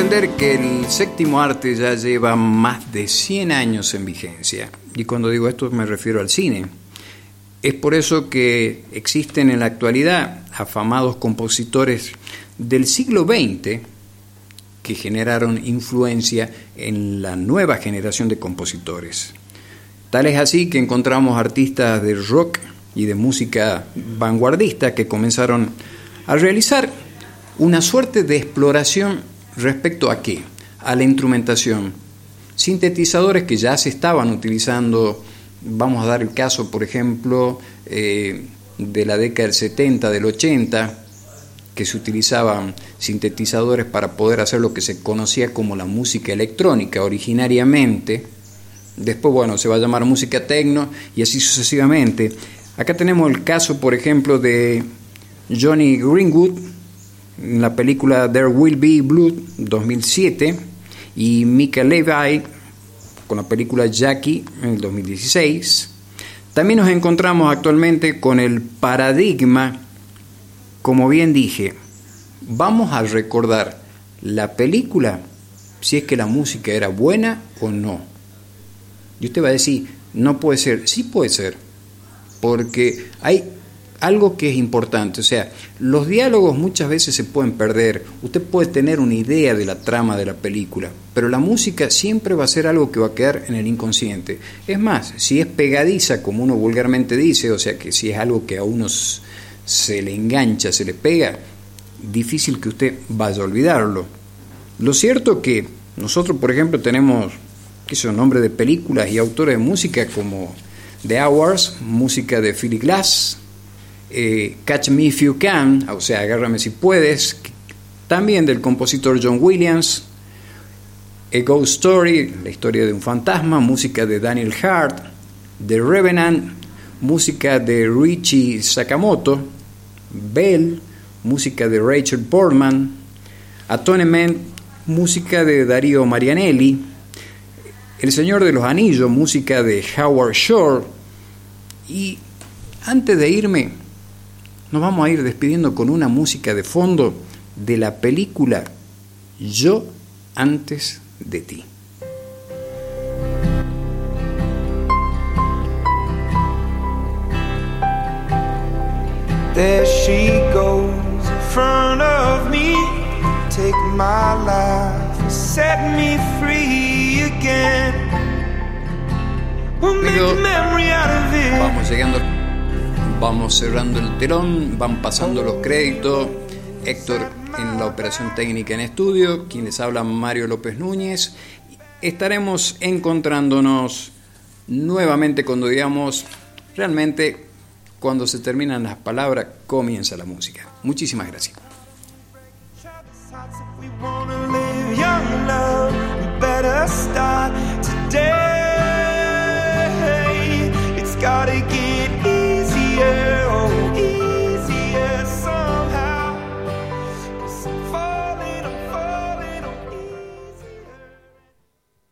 entender que el séptimo arte ya lleva más de 100 años en vigencia. Y cuando digo esto me refiero al cine. Es por eso que existen en la actualidad afamados compositores del siglo XX que generaron influencia en la nueva generación de compositores. Tal es así que encontramos artistas de rock y de música vanguardista que comenzaron a realizar una suerte de exploración respecto a qué? A la instrumentación. Sintetizadores que ya se estaban utilizando, vamos a dar el caso, por ejemplo, eh, de la década del 70, del 80, que se utilizaban sintetizadores para poder hacer lo que se conocía como la música electrónica originariamente. Después, bueno, se va a llamar música tecno y así sucesivamente. Acá tenemos el caso, por ejemplo, de Johnny Greenwood, en la película There Will Be Blood 2007 y Mika Levi con la película Jackie en el 2016. También nos encontramos actualmente con el paradigma, como bien dije, vamos a recordar la película si es que la música era buena o no. Y usted va a decir, no puede ser, sí puede ser, porque hay algo que es importante, o sea, los diálogos muchas veces se pueden perder, usted puede tener una idea de la trama de la película, pero la música siempre va a ser algo que va a quedar en el inconsciente. Es más, si es pegadiza, como uno vulgarmente dice, o sea, que si es algo que a uno se le engancha, se le pega, difícil que usted vaya a olvidarlo. Lo cierto que nosotros, por ejemplo, tenemos, qué son nombres de películas y autores de música como The Hours, música de Philip Glass, eh, Catch Me If You Can, o sea, agárrame si puedes, también del compositor John Williams, A Ghost Story, la historia de un fantasma, música de Daniel Hart, The Revenant, música de Richie Sakamoto, Bell, música de Rachel Portman, Atonement, música de Darío Marianelli, El Señor de los Anillos, música de Howard Shore, y antes de irme, nos vamos a ir despidiendo con una música de fondo de la película Yo antes de ti. There she goes in front of me. Take my life, set me free again. We'll make memory out of it. Vamos llegando Vamos cerrando el telón, van pasando los créditos. Héctor en la operación técnica en estudio, quienes hablan Mario López Núñez. Estaremos encontrándonos nuevamente cuando digamos, realmente cuando se terminan las palabras, comienza la música. Muchísimas gracias.